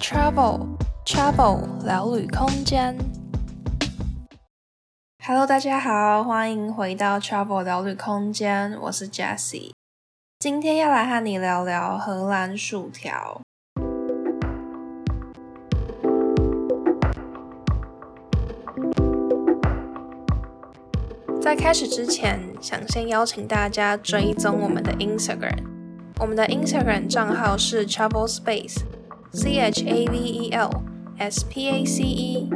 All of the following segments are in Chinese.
Travel Travel 聊旅空间。Hello，大家好，欢迎回到 Travel 聊旅空间，我是 Jessie。今天要来和你聊聊荷兰薯条。在开始之前，想先邀请大家追踪我们的 Instagram。我们的 Instagram 账号是 Travel C H A V E L S P A C E，。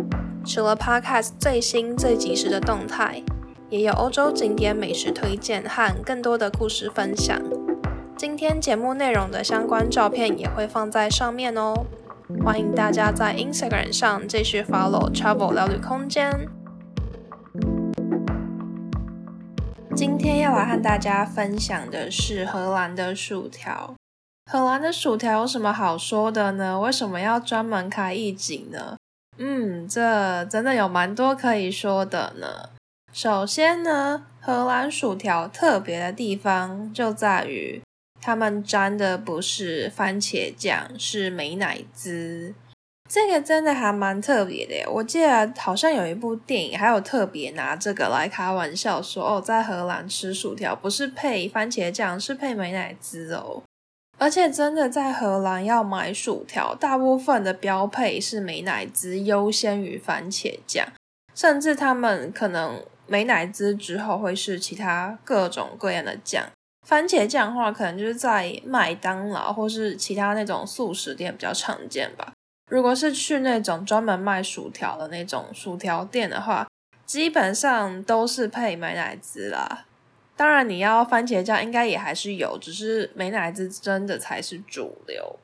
除了 Podcast 最新最及时的动态，也有欧洲景点美食推荐和更多的故事分享。今天节目内容的相关照片也会放在上面哦。欢迎大家在 Instagram 上继续 follow Travel 聊旅空间。今天要来和大家分享的是荷兰的薯条。荷兰的薯条有什么好说的呢？为什么要专门开一集呢？嗯，这真的有蛮多可以说的呢。首先呢，荷兰薯条特别的地方就在于，他们沾的不是番茄酱，是美乃滋。这个真的还蛮特别的耶，我记得好像有一部电影，还有特别拿这个来开玩笑说，哦，在荷兰吃薯条不是配番茄酱，是配美乃滋哦。而且真的在荷兰要买薯条，大部分的标配是美乃滋优先于番茄酱，甚至他们可能美乃滋之后会是其他各种各样的酱。番茄酱的话，可能就是在麦当劳或是其他那种速食店比较常见吧。如果是去那种专门卖薯条的那种薯条店的话，基本上都是配美乃滋啦。当然，你要番茄酱应该也还是有，只是美乃滋真的才是主流。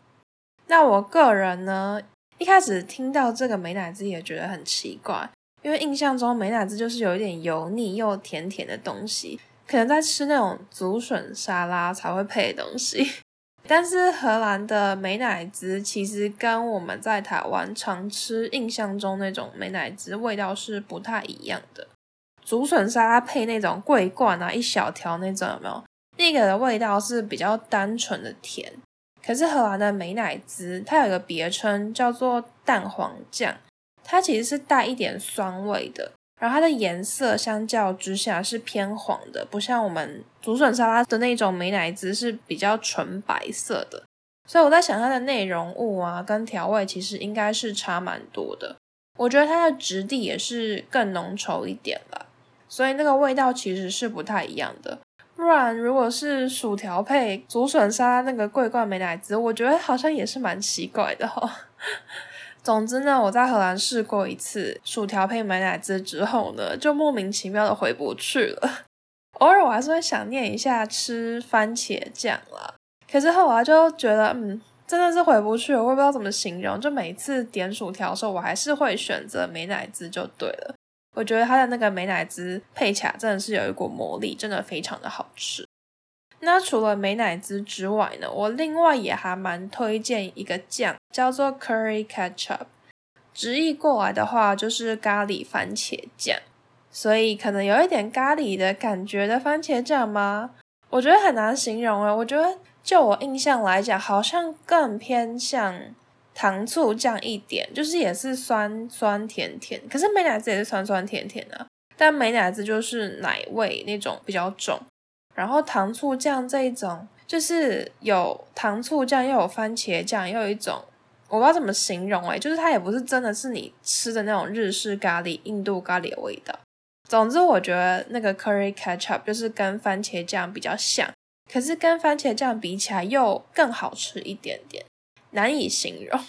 那我个人呢，一开始听到这个美乃滋也觉得很奇怪，因为印象中美乃滋就是有一点油腻又甜甜的东西，可能在吃那种竹笋沙拉才会配的东西。但是荷兰的美乃滋其实跟我们在台湾常吃印象中那种美乃滋味道是不太一样的。竹笋沙拉配那种桂冠啊，一小条那种有没有？那个的味道是比较单纯的甜。可是荷兰的美乃滋它有一个别称叫做蛋黄酱，它其实是带一点酸味的。然后它的颜色相较之下是偏黄的，不像我们竹笋沙拉的那种美乃滋是比较纯白色的。所以我在想它的内容物啊跟调味其实应该是差蛮多的。我觉得它的质地也是更浓稠一点了，所以那个味道其实是不太一样的。不然如果是薯条配竹笋沙拉那个桂冠美乃滋，我觉得好像也是蛮奇怪的哈、哦。总之呢，我在荷兰试过一次薯条配美乃滋之后呢，就莫名其妙的回不去了。偶尔我还是会想念一下吃番茄酱啦，可是后来就觉得，嗯，真的是回不去了。我也不知道怎么形容，就每次点薯条的时候，我还是会选择美乃滋就对了。我觉得它的那个美乃滋配起来真的是有一股魔力，真的非常的好吃。那除了美乃滋之外呢，我另外也还蛮推荐一个酱，叫做 Curry Ketchup。直译过来的话就是咖喱番茄酱，所以可能有一点咖喱的感觉的番茄酱吗？我觉得很难形容啊。我觉得就我印象来讲，好像更偏向糖醋酱一点，就是也是酸酸甜甜。可是美乃滋也是酸酸甜甜的啊，但美乃滋就是奶味那种比较重。然后糖醋酱这一种，就是有糖醋酱又有番茄酱，又有一种我不知道怎么形容诶，就是它也不是真的是你吃的那种日式咖喱、印度咖喱的味道。总之，我觉得那个 curry ketchup 就是跟番茄酱比较像，可是跟番茄酱比起来又更好吃一点点，难以形容。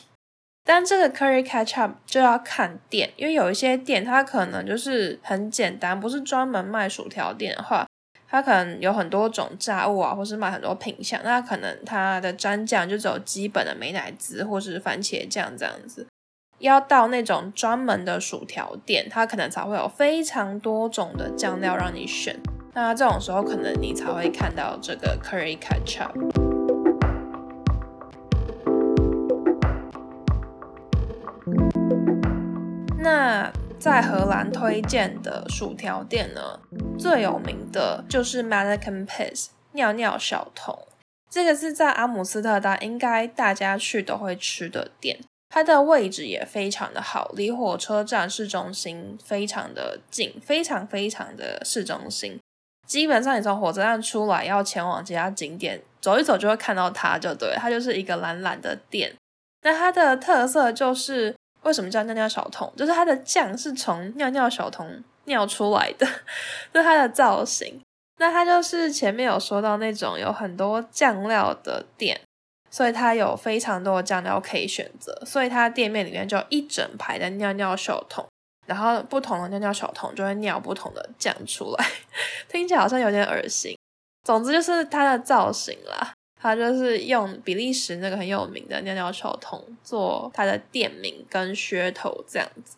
但这个 curry ketchup 就要看店，因为有一些店它可能就是很简单，不是专门卖薯条店的话。它可能有很多种炸物啊，或是卖很多品相，那可能它的蘸酱就只有基本的美乃滋或是番茄酱这样子。要到那种专门的薯条店，它可能才会有非常多种的酱料让你选。那这种时候，可能你才会看到这个 curry ketchup。那在荷兰推荐的薯条店呢，最有名的就是 Manneken Pis 尿尿小童，这个是在阿姆斯特丹，应该大家去都会吃的店。它的位置也非常的好，离火车站市中心非常的近，非常非常的市中心。基本上你从火车站出来要前往其他景点，走一走就会看到它，就对，它就是一个蓝蓝的店。那它的特色就是为什么叫尿尿小童？就是它的酱是从尿尿小童尿出来的，就它的造型。那它就是前面有说到那种有很多酱料的店，所以它有非常多的酱料可以选择，所以它店面里面就有一整排的尿尿小童。然后不同的尿尿小童就会尿不同的酱出来，听起来好像有点恶心。总之就是它的造型啦，它就是用比利时那个很有名的尿尿球桶做它的店名跟噱头这样子。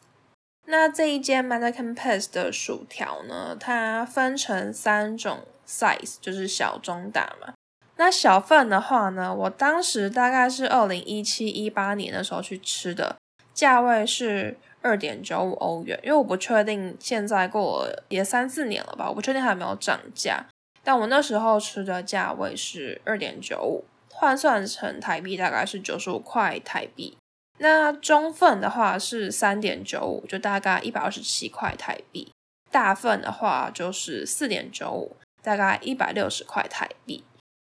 那这一间 Mannequin Pez 的薯条呢，它分成三种 size，就是小、中、大嘛。那小份的话呢，我当时大概是二零一七一八年的时候去吃的，价位是。二点九五欧元，因为我不确定现在过了也三四年了吧，我不确定还有没有涨价。但我那时候吃的价位是二点九五，换算成台币大概是九十五块台币。那中份的话是三点九五，就大概一百二十七块台币。大份的话就是四点九五，大概一百六十块台币。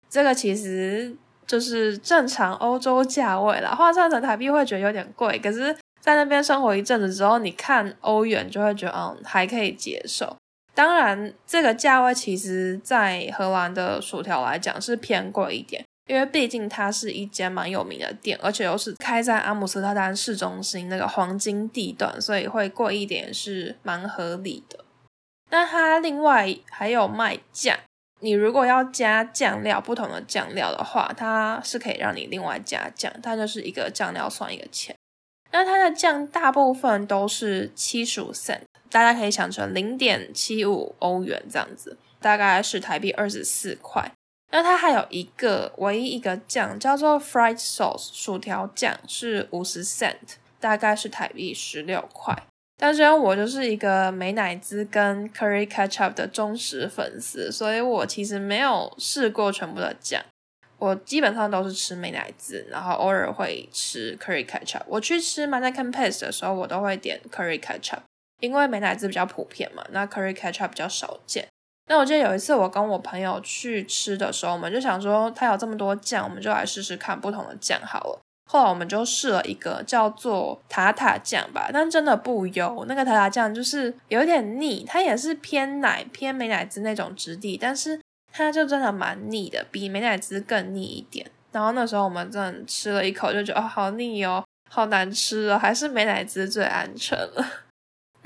这个其实就是正常欧洲价位啦，换算成台币会觉得有点贵，可是。在那边生活一阵子之后，你看欧元就会觉得，嗯，还可以接受。当然，这个价位其实，在荷兰的薯条来讲是偏贵一点，因为毕竟它是一间蛮有名的店，而且又是开在阿姆斯特丹市中心那个黄金地段，所以会贵一点是蛮合理的。那它另外还有卖酱，你如果要加酱料，不同的酱料的话，它是可以让你另外加酱，它就是一个酱料算一个钱。那它的酱大部分都是七十五 cent，大家可以想成零点七五欧元这样子，大概是台币二十四块。那它还有一个唯一一个酱叫做 fried sauce 薯条酱，是五十 cent，大概是台币十六块。但是我就是一个美乃滋跟 curry ketchup 的忠实粉丝，所以我其实没有试过全部的酱。我基本上都是吃美乃滋，然后偶尔会吃 curry ketchup。我去吃 Mannequin Pez 的时候，我都会点 curry ketchup，因为美乃滋比较普遍嘛，那 curry ketchup 比较少见。那我记得有一次我跟我朋友去吃的时候，我们就想说它有这么多酱，我们就来试试看不同的酱好了。后来我们就试了一个叫做塔塔酱吧，但真的不油，那个塔塔酱就是有点腻，它也是偏奶偏美乃滋那种质地，但是。它就真的蛮腻的，比美乃滋更腻一点。然后那时候我们真的吃了一口，就觉得哦，好腻哦，好难吃哦，还是美乃滋最安全了。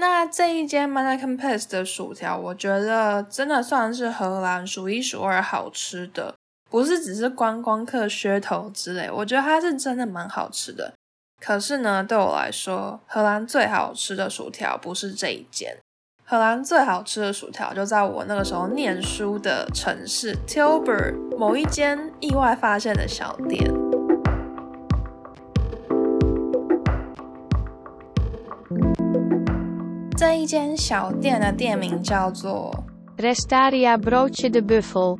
那这一间 Manneken Pis 的薯条，我觉得真的算是荷兰数一数二好吃的，不是只是观光客噱头之类，我觉得它是真的蛮好吃的。可是呢，对我来说，荷兰最好吃的薯条不是这一间。荷兰最好吃的薯条就在我那个时候念书的城市 Tilburg 某一间意外发现的小店。这一间小店的店名叫做 Restaria Broche de Buffel，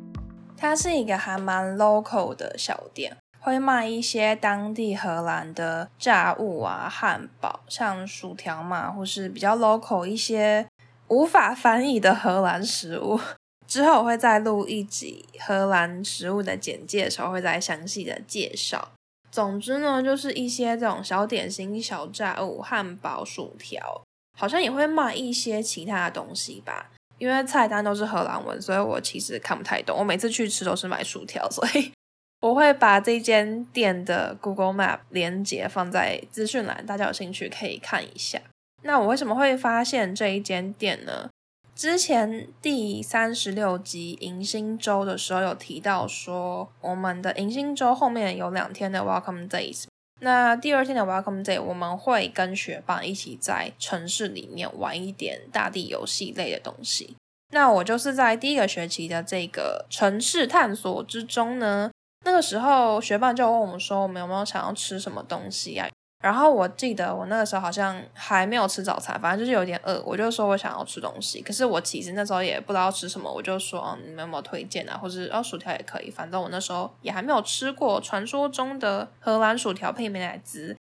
它是一个还蛮 local 的小店，会卖一些当地荷兰的炸物啊、汉堡，像薯条嘛，或是比较 local 一些。无法翻译的荷兰食物，之后我会再录一集荷兰食物的简介的时候，会再详细的介绍。总之呢，就是一些这种小点心、小炸物、汉堡、薯条，好像也会卖一些其他的东西吧。因为菜单都是荷兰文，所以我其实看不太懂。我每次去吃都是买薯条，所以 我会把这间店的 Google Map 连接放在资讯栏，大家有兴趣可以看一下。那我为什么会发现这一间店呢？之前第三十六集迎新周的时候有提到说，我们的迎新周后面有两天的 Welcome Days。那第二天的 Welcome Day，我们会跟学伴一起在城市里面玩一点大地游戏类的东西。那我就是在第一个学期的这个城市探索之中呢，那个时候学伴就问我们说，我们有没有想要吃什么东西啊？然后我记得我那个时候好像还没有吃早餐，反正就是有点饿，我就说我想要吃东西。可是我其实那时候也不知道吃什么，我就说，嗯，你们有没有推荐啊？或者哦，薯条也可以。反正我那时候也还没有吃过传说中的荷兰薯条配美乃滋，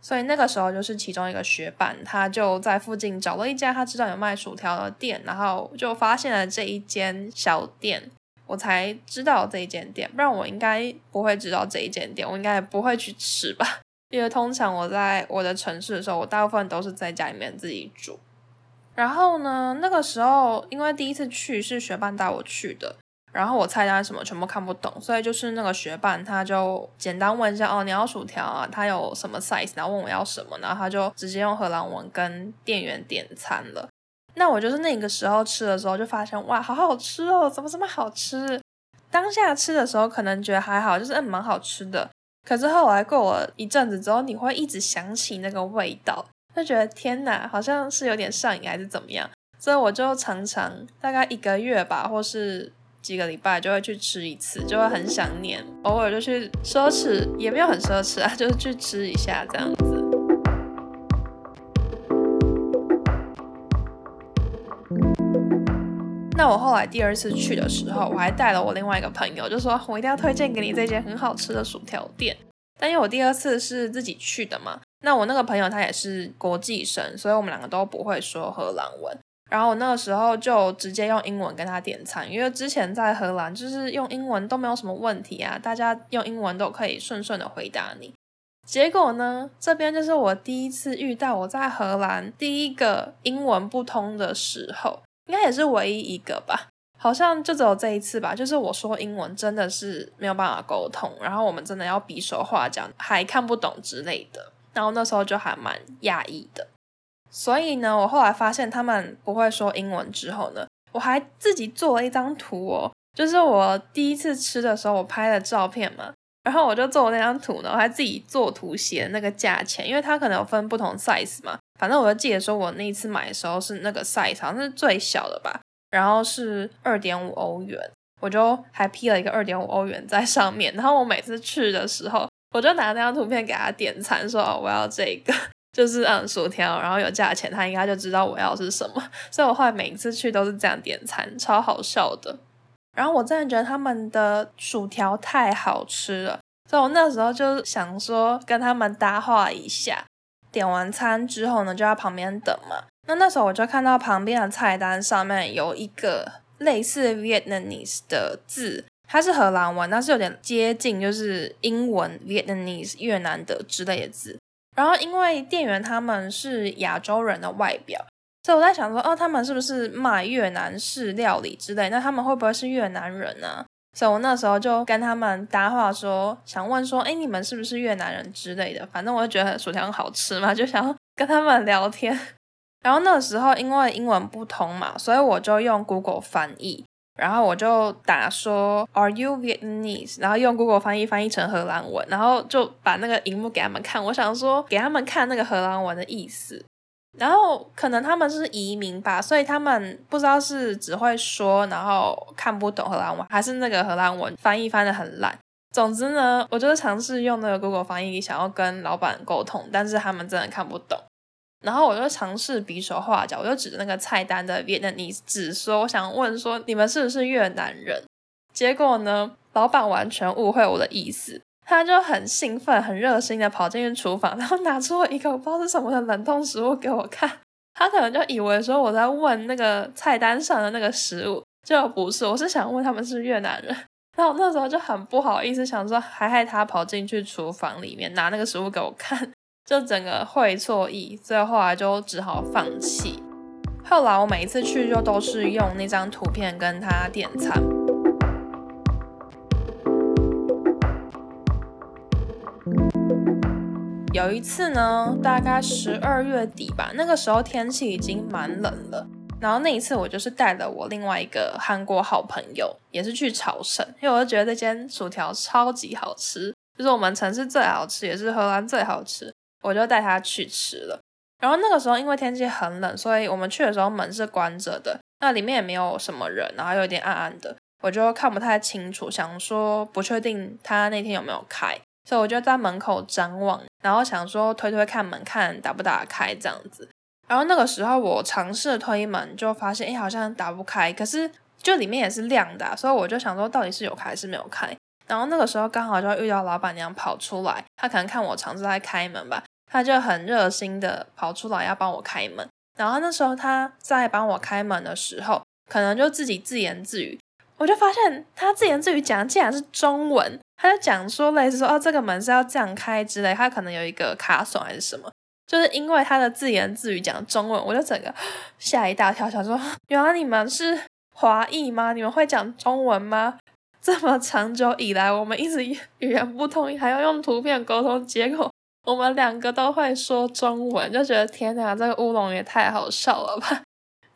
所以那个时候就是其中一个学伴，他就在附近找了一家他知道有卖薯条的店，然后就发现了这一间小店，我才知道这一间店，不然我应该不会知道这一间店，我应该也不会去吃吧。因为通常我在我的城市的时候，我大部分都是在家里面自己煮。然后呢，那个时候因为第一次去是学伴带我去的。然后我菜单什么全部看不懂，所以就是那个学伴他就简单问一下哦，你要薯条啊？他有什么 size？然后问我要什么，然后他就直接用荷兰文跟店员点餐了。那我就是那个时候吃的时候就发现哇，好好吃哦，怎么这么好吃？当下吃的时候可能觉得还好，就是嗯蛮好吃的。可是后来过了一阵子之后，你会一直想起那个味道，就觉得天哪，好像是有点上瘾还是怎么样？所以我就常常大概一个月吧，或是。几个礼拜就会去吃一次，就会很想念，偶尔就去奢侈，也没有很奢侈啊，就是去吃一下这样子。那我后来第二次去的时候，我还带了我另外一个朋友，就说我一定要推荐给你这间很好吃的薯条店。但因为我第二次是自己去的嘛，那我那个朋友他也是国际生，所以我们两个都不会说荷兰文。然后我那个时候就直接用英文跟他点餐，因为之前在荷兰就是用英文都没有什么问题啊，大家用英文都可以顺顺的回答你。结果呢，这边就是我第一次遇到我在荷兰第一个英文不通的时候，应该也是唯一一个吧，好像就只有这一次吧，就是我说英文真的是没有办法沟通，然后我们真的要比手画脚，还看不懂之类的，然后那时候就还蛮讶异的。所以呢，我后来发现他们不会说英文之后呢，我还自己做了一张图哦，就是我第一次吃的时候我拍的照片嘛，然后我就做了那张图呢，我还自己做图写那个价钱，因为它可能有分不同 size 嘛，反正我就记得说我那一次买的时候是那个 size，好像是最小的吧，然后是二点五欧元，我就还 P 了一个二点五欧元在上面，然后我每次去的时候，我就拿那张图片给他点餐，说哦，我要这个。就是嗯，薯条，然后有价钱，他应该就知道我要是什么，所以我后来每一次去都是这样点餐，超好笑的。然后我真的觉得他们的薯条太好吃了，所以我那时候就想说跟他们搭话一下。点完餐之后呢，就在旁边等嘛。那那时候我就看到旁边的菜单上面有一个类似 Vietnamese 的字，它是荷兰文，但是有点接近就是英文 Vietnamese 越南的之类的字。然后，因为店员他们是亚洲人的外表，所以我在想说，哦，他们是不是卖越南式料理之类？那他们会不会是越南人呢？所以我那时候就跟他们搭话说，想问说，哎，你们是不是越南人之类的？反正我就觉得薯条很好吃嘛，就想跟他们聊天。然后那时候因为英文不通嘛，所以我就用 Google 翻译。然后我就打说 Are you Vietnamese？然后用 Google 翻译翻译成荷兰文，然后就把那个荧幕给他们看。我想说给他们看那个荷兰文的意思。然后可能他们是移民吧，所以他们不知道是只会说，然后看不懂荷兰文，还是那个荷兰文翻译翻的很烂。总之呢，我就是 尝试用那个 Google 翻译想要跟老板沟通，但是他们真的看不懂。然后我就尝试比手画脚，我就指着那个菜单的 Vietnamese 指说，我想问说你们是不是越南人？结果呢，老板完全误会我的意思，他就很兴奋、很热心的跑进去厨房，然后拿出了一个我不知道是什么的冷冻食物给我看。他可能就以为说我在问那个菜单上的那个食物，就不是，我是想问他们是越南人。然后那时候就很不好意思，想说还害他跑进去厨房里面拿那个食物给我看。就整个会错意，最后后来就只好放弃。后来我每一次去就都是用那张图片跟他点餐。有一次呢，大概十二月底吧，那个时候天气已经蛮冷了。然后那一次我就是带了我另外一个韩国好朋友，也是去朝圣，因为我就觉得这间薯条超级好吃，就是我们城市最好吃，也是荷兰最好吃。我就带他去吃了，然后那个时候因为天气很冷，所以我们去的时候门是关着的，那里面也没有什么人，然后有点暗暗的，我就看不太清楚，想说不确定他那天有没有开，所以我就在门口张望，然后想说推推看门看打不打开这样子，然后那个时候我尝试推门就发现，哎，好像打不开，可是就里面也是亮的，所以我就想说到底是有开还是没有开，然后那个时候刚好就遇到老板娘跑出来，她可能看我尝试在开门吧。他就很热心的跑出来要帮我开门。然后那时候他在帮我开门的时候，可能就自己自言自语，我就发现他自言自语讲的竟然是中文，他就讲说类似说哦，这个门是要这样开之类，他可能有一个卡榫还是什么，就是因为他的自言自语讲中文，我就整个吓一大跳，想说原来你们是华裔吗？你们会讲中文吗？这么长久以来我们一直语言不通，还要用图片沟通，结果。我们两个都会说中文，就觉得天哪，这个乌龙也太好笑了吧！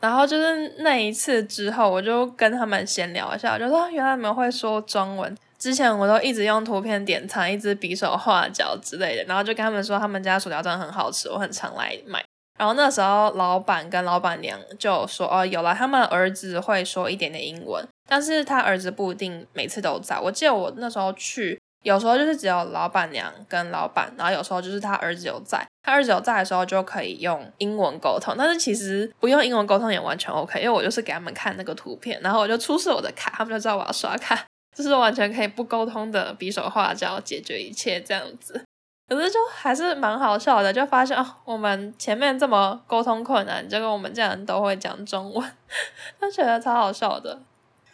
然后就是那一次之后，我就跟他们闲聊一下，我就说原来你们会说中文。之前我都一直用图片点餐，一直比手画脚之类的，然后就跟他们说他们家薯条真的很好吃，我很常来买。然后那时候老板跟老板娘就说哦，有了，他们儿子会说一点点英文，但是他儿子不一定每次都在。我记得我那时候去。有时候就是只有老板娘跟老板，然后有时候就是他儿子有在，他儿子有在的时候就可以用英文沟通，但是其实不用英文沟通也完全 OK，因为我就是给他们看那个图片，然后我就出示我的卡，他们就知道我要刷卡，就是完全可以不沟通的比手画脚解决一切这样子。可是就还是蛮好笑的，就发现哦，我们前面这么沟通困难，结果我们竟然都会讲中文，就觉得超好笑的。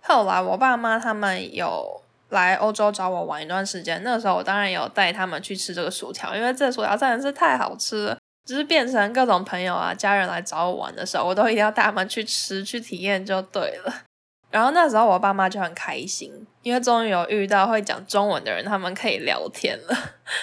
后来我爸妈他们有。来欧洲找我玩一段时间，那个时候我当然有带他们去吃这个薯条，因为这薯条真的是太好吃了。只是变成各种朋友啊、家人来找我玩的时候，我都一定要带他们去吃、去体验就对了。然后那时候我爸妈就很开心，因为终于有遇到会讲中文的人，他们可以聊天了。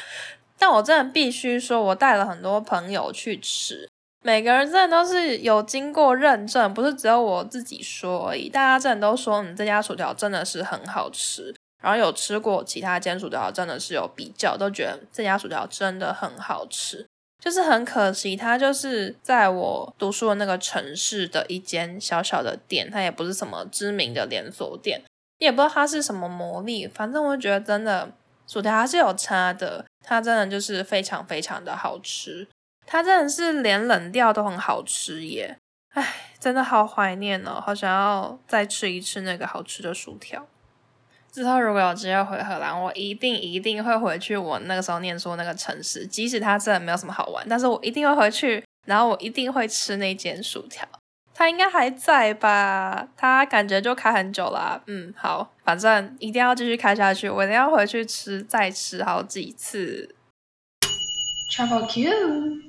但我真的必须说，我带了很多朋友去吃，每个人真的都是有经过认证，不是只有我自己说而已。大家真的都说，你这家薯条真的是很好吃。然后有吃过其他间薯条，真的是有比较，都觉得这家薯条真的很好吃。就是很可惜，它就是在我读书的那个城市的一间小小的店，它也不是什么知名的连锁店，也不知道它是什么魔力。反正我觉得真的薯条还是有差的，它真的就是非常非常的好吃。它真的是连冷掉都很好吃耶！唉，真的好怀念哦，好想要再吃一次那个好吃的薯条。之后如果有机会回荷兰，我一定一定会回去我那个时候念书那个城市，即使它真的没有什么好玩，但是我一定会回去，然后我一定会吃那间薯条。它应该还在吧？它感觉就开很久了啊。嗯，好，反正一定要继续开下去，我一定要回去吃，再吃好几次。Travel Q，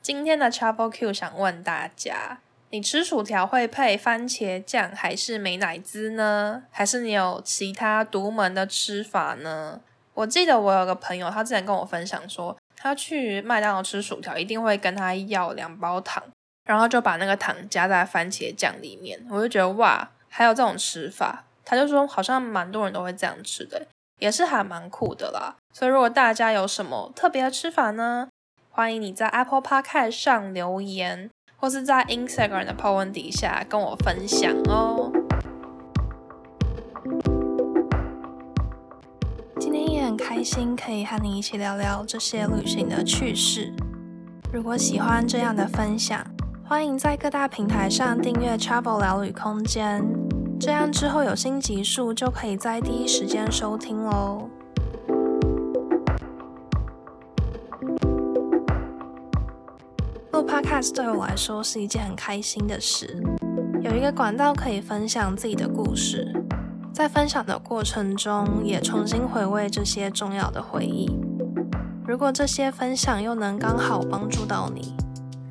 今天的 Travel Q 想问大家。你吃薯条会配番茄酱还是美乃滋呢？还是你有其他独门的吃法呢？我记得我有个朋友，他之前跟我分享说，他去麦当劳吃薯条一定会跟他要两包糖，然后就把那个糖加在番茄酱里面。我就觉得哇，还有这种吃法，他就说好像蛮多人都会这样吃的，也是还蛮酷的啦。所以如果大家有什么特别的吃法呢，欢迎你在 Apple Podcast 上留言。或是在 Instagram 的 po 文底下跟我分享哦。今天也很开心可以和你一起聊聊这些旅行的趣事。如果喜欢这样的分享，欢迎在各大平台上订阅 Travel 聊旅空间，这样之后有新集数就可以在第一时间收听喽。录 Podcast 对我来说是一件很开心的事，有一个管道可以分享自己的故事，在分享的过程中也重新回味这些重要的回忆。如果这些分享又能刚好帮助到你，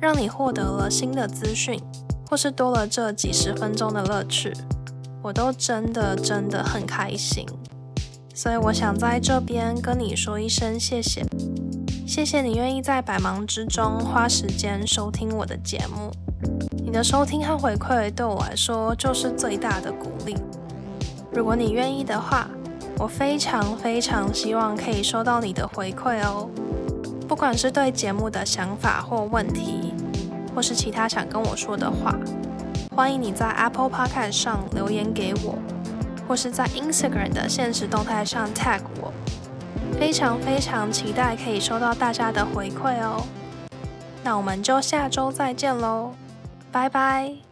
让你获得了新的资讯，或是多了这几十分钟的乐趣，我都真的真的很开心。所以我想在这边跟你说一声谢谢。谢谢你愿意在百忙之中花时间收听我的节目，你的收听和回馈对我来说就是最大的鼓励。如果你愿意的话，我非常非常希望可以收到你的回馈哦。不管是对节目的想法或问题，或是其他想跟我说的话，欢迎你在 Apple Podcast 上留言给我，或是在 Instagram 的现实动态上 tag 我。非常非常期待可以收到大家的回馈哦，那我们就下周再见喽，拜拜。